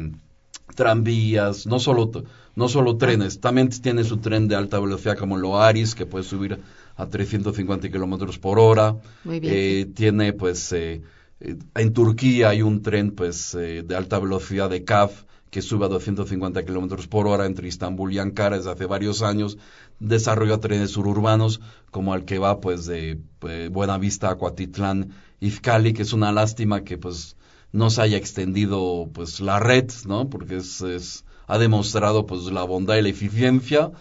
tranvías, no solo, no solo trenes, también tiene su tren de alta velocidad como el Oaris, que puede subir a 350 kilómetros por hora.
Muy bien.
Eh, tiene pues, eh, en Turquía hay un tren pues de alta velocidad de CAF que sube a 250 kilómetros por hora entre Istambul y Ankara desde hace varios años desarrolla trenes suburbanos como el que va pues de eh, Buenavista a Cuatitlán, Izcali, que es una lástima que pues no se haya extendido pues la red, ¿no? Porque es, ha demostrado pues la bondad y la eficiencia,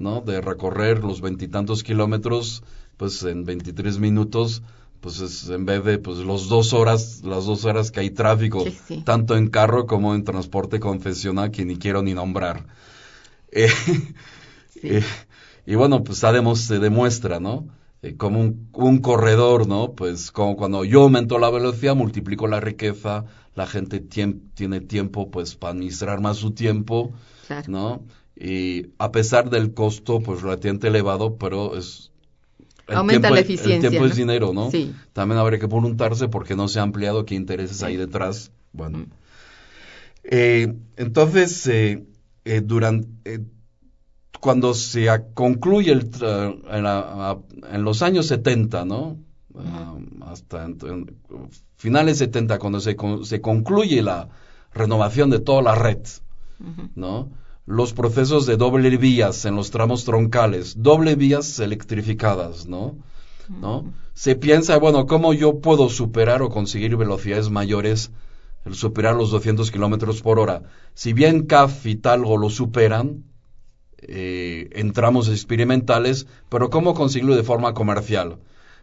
¿no? De recorrer los veintitantos kilómetros pues en 23 minutos pues es, en vez de pues los dos horas, las dos horas que hay tráfico, tanto en carro como en transporte convencional que ni quiero ni nombrar. Eh, eh, y bueno, pues además se demuestra, ¿no? Eh, como un, corredor, ¿no? Pues como cuando yo aumento la velocidad, multiplico la riqueza, la gente tiene tiempo, pues, para administrar más su tiempo, ¿no? Y a pesar del costo, pues, relativamente elevado, pero es...
El Aumenta
tiempo,
la eficiencia.
El tiempo es dinero, ¿no?
Sí.
También habría que preguntarse por qué no se ha ampliado, qué intereses hay detrás. Bueno.
Mm.
Eh, entonces, eh, eh durante cuando se concluye el en, los años 70, ¿no? Ah, hasta finales 70, cuando se, se concluye la renovación de toda la red, ¿no? Los procesos de doble vías en los tramos troncales, doble vías electrificadas, ¿no? ¿no? Se piensa, bueno, ¿cómo yo puedo superar o conseguir velocidades mayores, el superar los 200 kilómetros por hora? Si bien CAF y Talgo lo superan, eh, en tramos experimentales, pero cómo conseguirlo de forma comercial.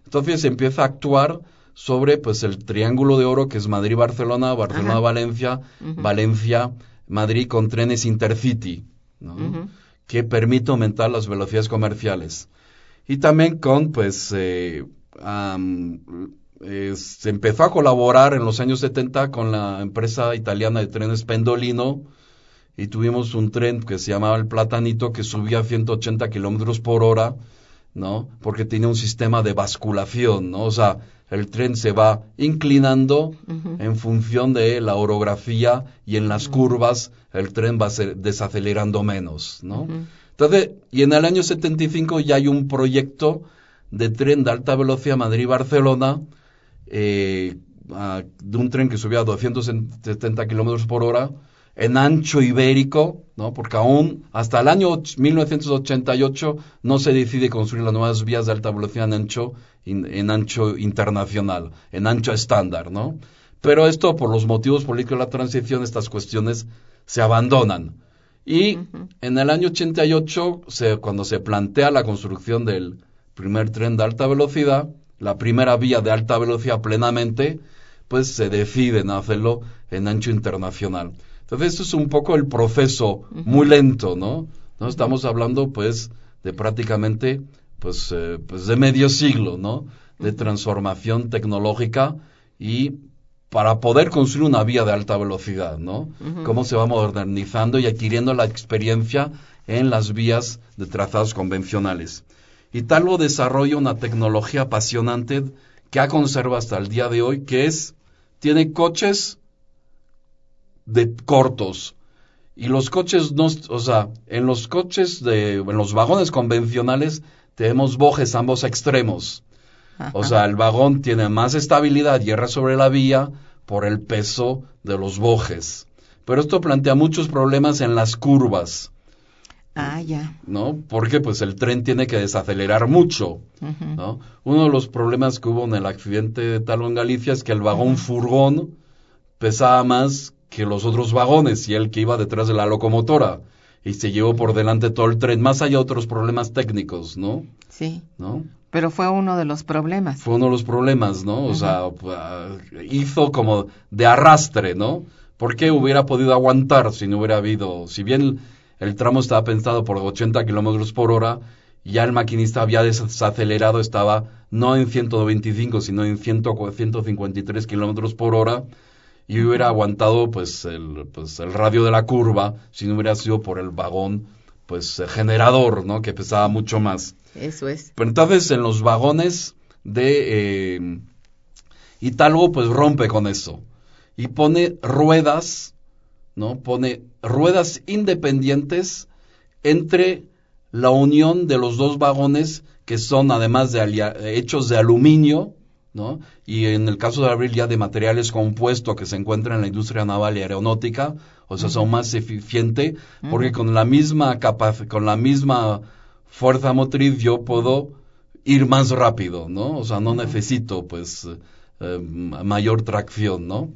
Entonces se empieza a actuar sobre pues el triángulo de oro que es Madrid-Barcelona, Barcelona-Valencia, Valencia-Madrid con trenes intercity, que permite aumentar las velocidades comerciales. Y también con pues eh, eh, se empezó a colaborar en los años 70 con la empresa italiana de trenes Pendolino, y tuvimos un tren que se llamaba el Platanito que subía a 180 kilómetros por hora, ¿no? Porque tenía un sistema de basculación, ¿no? O sea, el tren se va inclinando en función de la orografía y en las curvas el tren va desacelerando menos, ¿no? Entonces, y en el año 75 ya hay un proyecto de tren de alta velocidad Madrid-Barcelona, eh, de un tren que subía a 270 kilómetros por hora, en ancho ibérico, ¿no? Porque aún hasta el año 1988 no se decide construir las nuevas vías de alta velocidad en ancho, en ancho internacional, en ancho estándar, ¿no? Pero esto, por los motivos políticos de la transición, estas cuestiones se abandonan. Y en el año 88, se, cuando se plantea la construcción del primer tren de alta velocidad, la primera vía de alta velocidad plenamente, pues se deciden hacerlo en ancho internacional. Entonces, esto es un poco el proceso muy lento, ¿no? ¿No? Estamos hablando, pues, de prácticamente, pues, eh, pues de medio siglo, ¿no? De transformación tecnológica y para poder construir una vía de alta velocidad, ¿no? Cómo se va modernizando y adquiriendo la experiencia en las vías de trazados convencionales. Y tal lo desarrolla una tecnología apasionante que ha conservado hasta el día de hoy, que es, tiene coches de cortos. Y los coches, no, o sea, en los coches de, en los vagones convencionales tenemos bojes ambos extremos. O sea, el vagón tiene más estabilidad, hierra sobre la vía por el peso de los bojes. Pero esto plantea muchos problemas en las curvas.
Ah, ya.
¿No? Porque pues el tren tiene que desacelerar mucho, ¿no? Uno de los problemas que hubo en el accidente de Talgo en Galicia es que el vagón furgón pesaba más que los otros vagones y el que iba detrás de la locomotora y se llevó por delante todo el tren, más allá de otros problemas técnicos, ¿no?
Sí.
¿No?
Pero fue uno de los problemas.
Fue uno de los problemas, ¿no? O sea, hizo como de arrastre, ¿no? ¿Por qué hubiera podido aguantar si no hubiera habido, si bien el tramo estaba pensado por 80 kilómetros por hora, ya el maquinista había desacelerado, estaba no en 125, sino en 100, 153 kilómetros por hora, y hubiera aguantado pues el, pues el radio de la curva si no hubiera sido por el vagón pues generador, ¿no? Que pesaba mucho más.
Eso es.
Pero entonces en los vagones de eh, Hidalgo pues rompe con eso y pone ruedas, ¿no? Pone ruedas independientes entre la unión de los dos vagones que son además de hechos de aluminio, ¿no? Y en el caso de Abril ya de materiales compuestos que se encuentran en la industria naval y aeronáutica, o sea, son más eficientes, porque con la misma con la misma fuerza motriz yo puedo ir más rápido, ¿no? O sea, no necesito, pues, eh, mayor tracción, ¿no?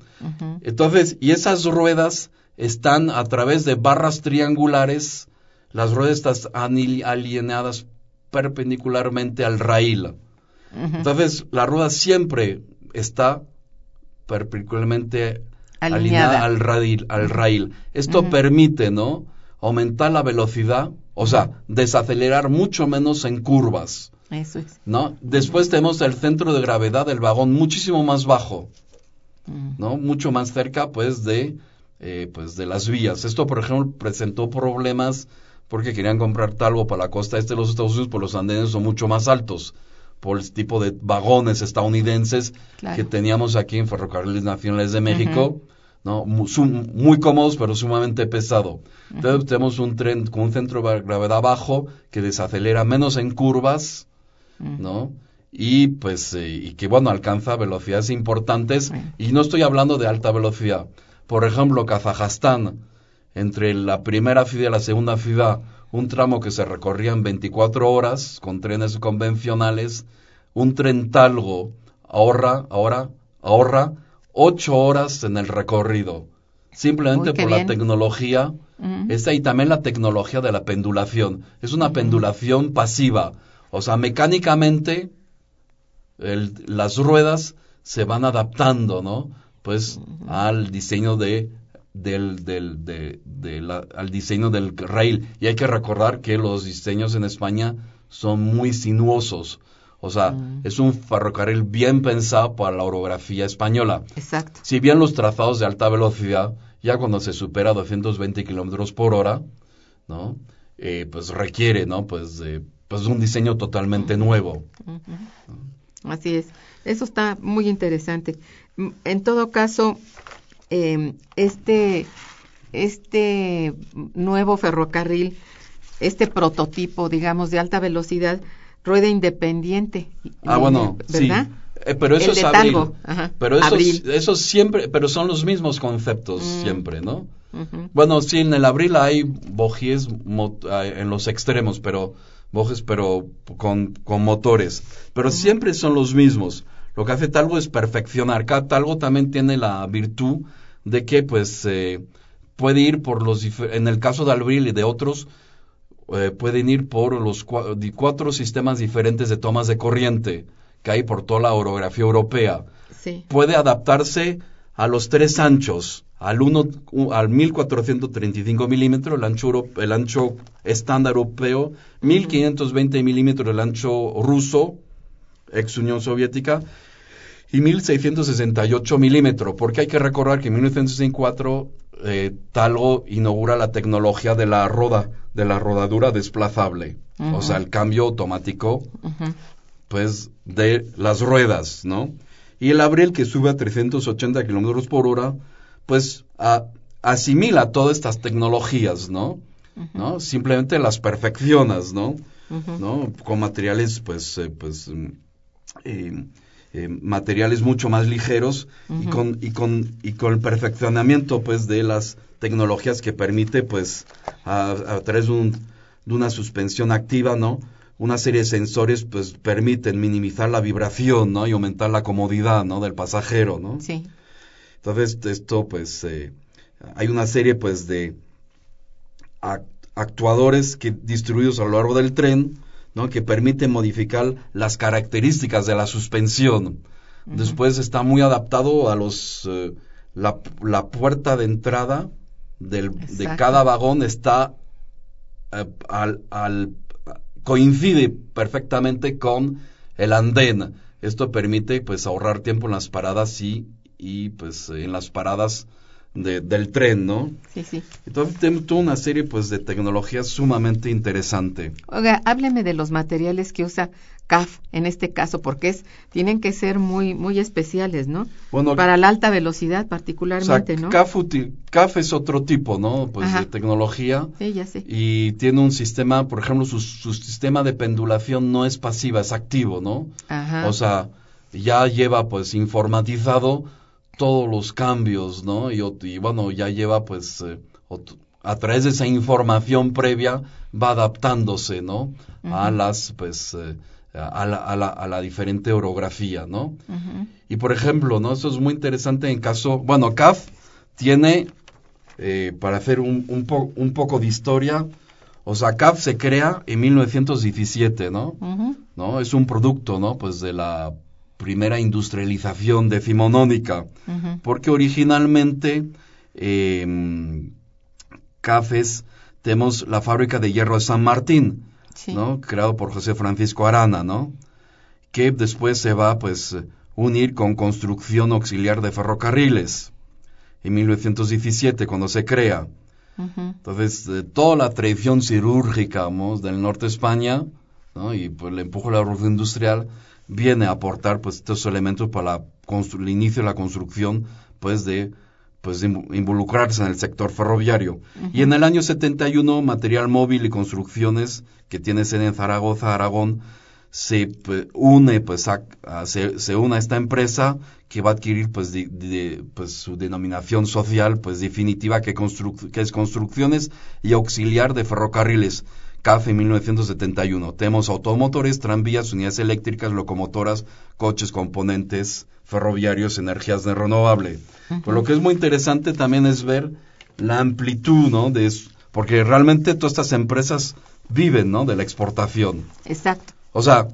Entonces, y esas ruedas están a través de barras triangulares, las ruedas están alineadas perpendicularmente al raíl. Entonces, la rueda siempre está perpendicularmente alineada al rail. Al rail. Esto permite, ¿no? Aumentar la velocidad, o sea, desacelerar mucho menos en curvas.
Eso es.
¿No? Después tenemos el centro de gravedad del vagón muchísimo más bajo, ¿no? Mucho más cerca, pues, de, eh, pues, de las vías. Esto, por ejemplo, presentó problemas porque querían comprar talgo para la costa este de los Estados Unidos, pues los andenes son mucho más altos por el tipo de vagones estadounidenses que teníamos aquí en Ferrocarriles Nacionales de México, ¿no? Muy, cómodos, pero sumamente pesado. Entonces tenemos un tren con un centro de gravedad bajo que desacelera menos en curvas, ¿no? Y pues, eh, y que bueno, alcanza velocidades importantes. Y no estoy hablando de alta velocidad. Por ejemplo, Kazajstán, entre la primera ciudad y la segunda ciudad, un tramo que se recorría en 24 horas con trenes convencionales, un tren talgo ahorra, ahora, ahorra 8 horas en el recorrido, simplemente por la tecnología. Está ahí también la tecnología de la pendulación. Es una pendulación pasiva. O sea, mecánicamente las ruedas se van adaptando, ¿no? Pues al diseño de del, del, de, al diseño del rail. Y hay que recordar que los diseños en España son muy sinuosos. O sea, mm. es un ferrocarril bien pensado para la orografía española.
Exacto.
Si bien los trazados de alta velocidad, ya cuando se supera 220 kilómetros por hora, ¿no? Eh, pues requiere, ¿no? Pues, pues un diseño totalmente nuevo.
Así es. Eso está muy interesante. En todo caso, eh, este, este nuevo ferrocarril, este prototipo, digamos, de alta velocidad, rueda independiente.
Ah, bueno,
¿verdad?
Eh, pero eso
el
es abril.
Ajá,
Pero esos,
abril.
esos siempre, pero son los mismos conceptos
Mm.
siempre, ¿no? Bueno, sí, en el abril hay bogies en los extremos, pero bojes, pero con, con motores. Pero siempre son los mismos. Lo que hace Talgo es perfeccionar. Cada Talgo también tiene la virtud de que, pues, eh, puede ir por los, en el caso de abril y de otros, eh, pueden ir por los cuatro sistemas diferentes de tomas de corriente que hay por toda la orografía europea
Sí.
puede adaptarse a los tres anchos, al, uno, al 1435 milímetros, el ancho, el ancho estándar europeo, 1520 milímetros el ancho ruso, ex Unión Soviética, y 1668 milímetros, porque hay que recordar que en 1964 eh, Talgo inaugura la tecnología de la roda, de la rodadura desplazable, o sea, el cambio automático pues de las ruedas, ¿no? Y el abril que sube a 380 kilómetros por hora, pues a- asimila todas estas tecnologías, ¿no? ¿No? Simplemente las perfeccionas, ¿no? ¿No? Con materiales, pues, eh, pues, mm, eh, eh, materiales mucho más ligeros y con y con y con el perfeccionamiento, pues, de las tecnologías que permite, pues, a, a través de, un- de una suspensión activa, ¿no? Una serie de sensores, pues, permiten minimizar la vibración, ¿no? Y aumentar la comodidad, ¿no? Del pasajero, ¿no?
Sí.
Entonces, esto, pues, eh, hay una serie, pues, de ac- actuadores que distribuidos a lo largo del tren, ¿no? Que permiten modificar las características de la suspensión. Después está muy adaptado a los, eh, la, la puerta de entrada del, de cada vagón está eh, al, al- coincide perfectamente con el andén. Esto permite pues ahorrar tiempo en las paradas y, y pues en las paradas de- del tren, ¿no?
Sí, sí.
Entonces tenemos toda una serie pues de tecnología sumamente interesante.
Oiga, hábleme de los materiales que usa CAF en este caso, porque es, tienen que ser muy, muy especiales, ¿no?
Bueno,
Para la alta velocidad
o sea,
particularmente, ¿no?
CAF, CAF es otro tipo, ¿no? Pues
Ajá.
de tecnología.
Sí, ya sé.
Y tiene un sistema, por ejemplo, su, su sistema de pendulación no es pasiva, es activo, ¿no?
Ajá.
O sea, ya lleva pues informatizado todos los cambios, ¿no? Y, bueno, ya lleva pues eh, a través de esa información previa va adaptándose, ¿no? A las pues eh, a la, a la, a la diferente orografía, ¿no? Y por ejemplo, ¿no? Eso es muy interesante en caso, bueno, CAF tiene, eh, para hacer un, un, po- un poco de historia, o sea, CAF se crea en 1917, ¿no? ¿no? Es un producto, ¿no? Pues de la primera industrialización decimonónica, porque originalmente eh, Cafes tenemos la fábrica de hierro de San Martín,
Sí.
¿no? Creado por José Francisco Arana, ¿no? Que después se va, pues, unir con construcción auxiliar de ferrocarriles en 1917, cuando se crea. Entonces, eh, toda la tradición cirúrgica vamos, del norte de España, ¿no? y pues el empuje de la revolución industrial, viene a aportar pues estos elementos para el inicio de la construcción pues de pues de involucrarse en el sector ferroviario. Y en el año 71, Material Móvil y Construcciones, que tiene sede en Zaragoza, Aragón, se pues, une pues a, a- se, se une a esta empresa que va a adquirir pues, de- pues su denominación social pues definitiva que, que es construcciones y auxiliar de ferrocarriles CAF en 1971 tenemos automotores tranvías unidades eléctricas locomotoras coches componentes ferroviarios energías de renovable. Pues lo que es muy interesante también es ver la amplitud no de porque realmente todas estas empresas viven no de la exportación.
Exacto.
o sea,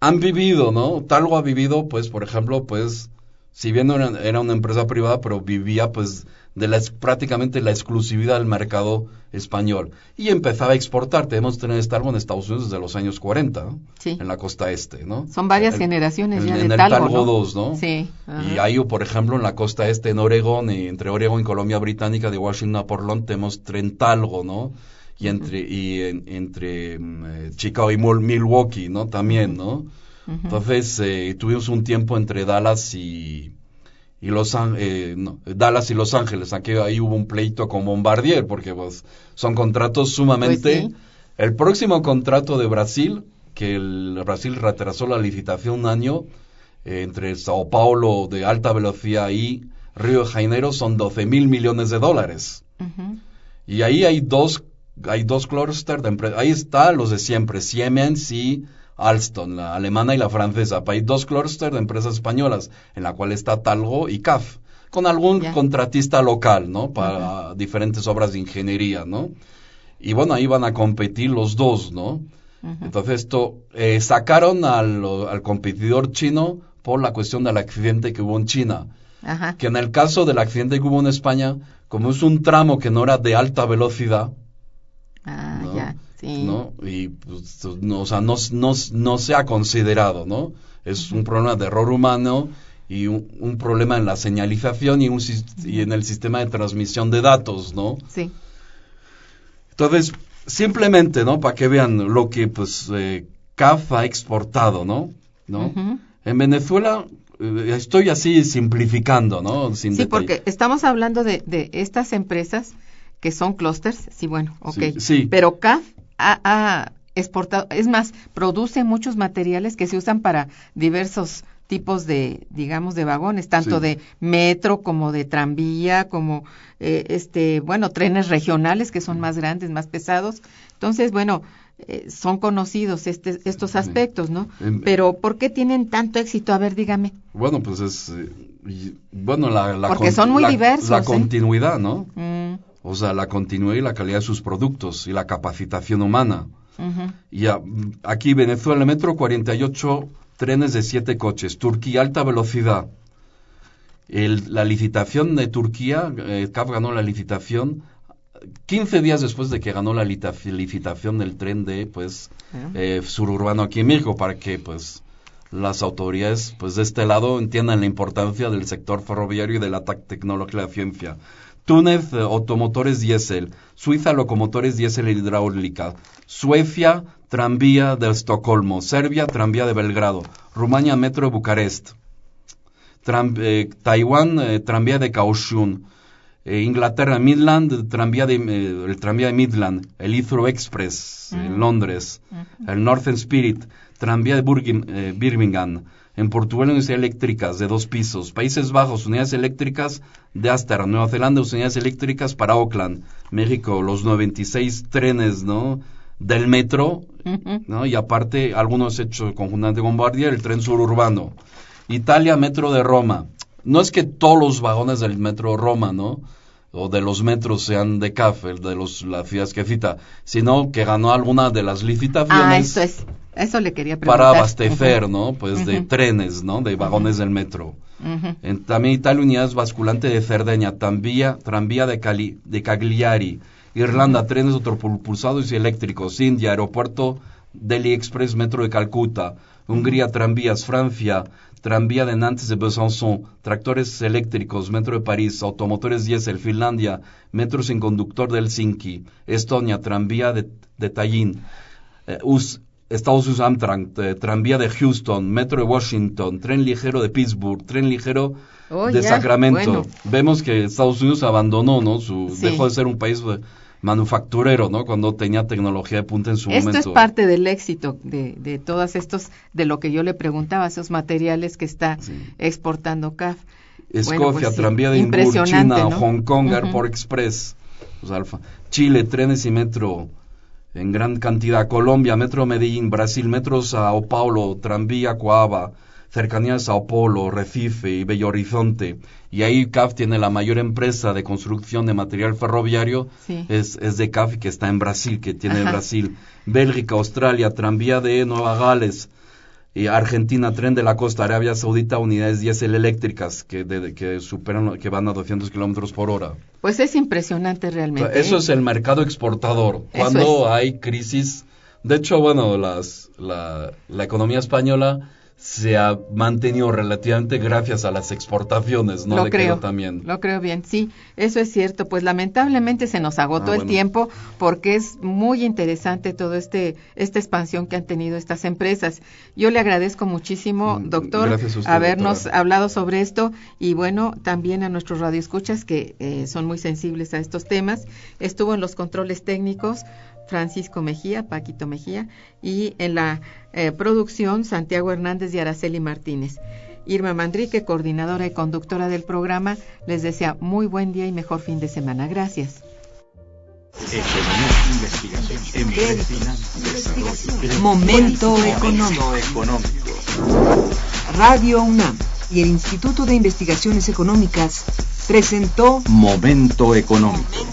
han vivido, ¿no? Talgo ha vivido, pues, por ejemplo, pues, si bien era, era una empresa privada, pero vivía, pues, de la, prácticamente la exclusividad del mercado español. Y empezaba a exportar. Tenemos tener Talgo en Estados Unidos desde los años 40, ¿no?
Sí.
En la costa este, ¿no?
Son varias
El-
generaciones
en,
ya
en
de
el
Talgo,
Talgo
¿no?
2, ¿no?
Sí.
Y hay, por ejemplo, en la costa este, en Oregón, y entre Oregón y Colombia Británica, de Washington a Portland, tenemos tren Talgo, ¿no? Y entre, y en- entre mm, eh, Chicago y Mil- Milwaukee, ¿no? También, ¿no? Entonces, eh, tuvimos un tiempo entre Dallas y, y Los Ángeles, Dallas y Los Ángeles. Aquí ahí hubo un pleito con Bombardier, porque pues, son contratos sumamente...
Pues sí.
El próximo contrato de Brasil, que el Brasil retrasó la licitación un año, eh, entre Sao Paulo de alta velocidad y Río de Janeiro son 12 mil millones de dólares. Y ahí hay dos, hay dos clústeres de empresas. Ahí está los de siempre, Siemens y Alstom, la alemana y la francesa. Hay dos clústeres de empresas españolas, en la cual está Talgo y CAF, con algún contratista local, ¿no? Para diferentes obras de ingeniería, ¿no? Y bueno, ahí van a competir los dos, ¿no?
Ujú.
Entonces esto, eh, sacaron al, al competidor chino por la cuestión del accidente que hubo en China
Ajá.
que en el caso del accidente que hubo en España, como es un tramo que no era de alta velocidad,
Ah. Sí.
¿no? Y pues, no, o sea, no, no, no se ha considerado, ¿no? Es un problema de error humano y un, un problema en la señalización y, un, y en el sistema de transmisión de datos, ¿no?
Sí.
Entonces, simplemente, ¿no? Para que vean lo que, pues, eh, CAF ha exportado, ¿no? ¿No? En Venezuela, eh, estoy así simplificando, ¿no? Sin
Sí,
detalle.
porque estamos hablando de, de estas empresas que son clusters, sí, bueno, ok.
Sí, sí.
Pero CAF ha, ha exportado, es más, produce muchos materiales que se usan para diversos tipos de, digamos, de vagones, tanto
Sí.
de metro como de tranvía, como, eh, este, bueno, trenes regionales que son más grandes, más pesados. Entonces, bueno, eh, son conocidos este, estos aspectos, ¿no?
Em-
Pero, ¿por qué tienen tanto éxito? A ver, dígame.
Bueno, pues es. eh, y- bueno, la. la
Porque son muy
la-
diversos,
La
¿eh?
continuidad, ¿no?
Mm,
O sea, la continuidad y la calidad de sus productos y la capacitación humana.
ujú.
Y a- aquí, Venezuela, Metro, 48 trenes de 7 coches. Turquía, alta velocidad. El- la licitación de Turquía, eh, CAF ganó la licitación 15 días después de que ganó la licitación del tren de, pues, eh, suburbano aquí en México para que pues las autoridades pues de este lado entiendan la importancia del sector ferroviario y de la tecnología y la ciencia. Túnez, eh, automotores diésel. Suiza, locomotores diésel hidráulica. Suecia, tranvía de Estocolmo. Serbia, tranvía de Belgrado. Rumania, metro de Bucarest. Eh, Taiwán, eh, tranvía de Kaohsiung. Eh, Inglaterra, Midland, tranvía de, el tranvía de Midland, el Heathrow Express en Londres, el Northern Spirit, tranvía de Birmingham, en Portugal unidades eléctricas de dos pisos, Países Bajos unidades eléctricas de Astar, Nueva Zelanda unidades eléctricas para Auckland, México los 96 trenes, ¿no? Del metro. ¿no? Y aparte algunos hechos conjuntamente con Bombardier, el tren suburbano. Italia, metro de Roma. No es que todos los vagones del metro Roma, ¿no? O de los metros sean de CAF, el de los, las ciudades que cita, sino que ganó alguna de las licitaciones
Ah, eso es. Eso le quería preguntar.
para abastecer. ¿no? Pues de trenes, ¿no? De vagones del metro. En, también Italia, unidades basculante de Cerdeña, tranvía, tranvía de, Cali, de Cagliari, Irlanda, trenes autopropulsados y eléctricos, India, aeropuerto Delhi Express, metro de Calcuta, Hungría, tranvías, Francia, tranvía de Nantes de Besançon, tractores eléctricos, metro de París, automotores diésel, Finlandia, metro sin conductor de Helsinki, Estonia, tranvía de, de Tallinn, eh, US- Estados Unidos Amtrak, eh, tranvía de Houston, metro de Washington, tren ligero de Pittsburgh, tren ligero
Oh,
de
ya,
Sacramento.
bueno.
Vemos que Estados Unidos abandonó, ¿no? Su,
Sí.
Dejó de ser un país eh, manufacturero, ¿no? Cuando tenía tecnología de punta en su
Esto
momento.
es parte del éxito de, de todos estos, de lo que yo le preguaba, esos materiales que está
Sí.
exportando CAF.
Escocia,
Bueno, pues
tranvía de
impresionante,
China,
¿no?
Hong Kong,
Ujú.
Airport Express, pues, Alfa. Chile, trenes y metro en gran cantidad. Colombia, metro Medellín, Brasil, metro Sao Paulo, tranvía Coaba, cercanía de Sao Paulo, Recife y Bello Horizonte. Y ahí CAF tiene la mayor empresa de construcción de material ferroviario,
Sí.
es, es de CAF que está en Brasil, que tiene
Ajá.
Brasil. Bélgica, Australia, tranvía de Nueva Gales, y Argentina, tren de la costa, Arabia Saudita, unidades diésel eléctricas que, de- que superan, que van a 200 kilómetros por hora.
Pues es impresionante
O sea,
realmente.
eso
¿eh?
es el mercado exportador. Cuando hay crisis, de hecho, bueno, las, la, la economía española se ha mantenido relativamente gracias a las exportaciones, ¿no?
lo
Le
creo,
también.
lo creo bien, sí, eso es cierto. Pues lamentablemente se nos agotó
Ah,
el
bueno.
tiempo porque es muy interesante todo este esta expansión que han tenido estas empresas. Yo le agradezco muchísimo,
Mm,
doctor,
usted,
habernos
doctora.
hablado sobre esto y bueno, también a nuestros radioescuchas que eh, son muy sensibles a estos temas. Estuvo en los controles técnicos Francisco Mejía, Paquito Mejía, y en la eh, producción Santiago Hernández y Araceli Martínez. Irma Mandrique, coordinadora y conductora del programa, les desea muy buen día y mejor fin de semana. Gracias.
Momento económico. Radio UNAM y el Instituto de Investigaciones Económicas presentó
Momento económico.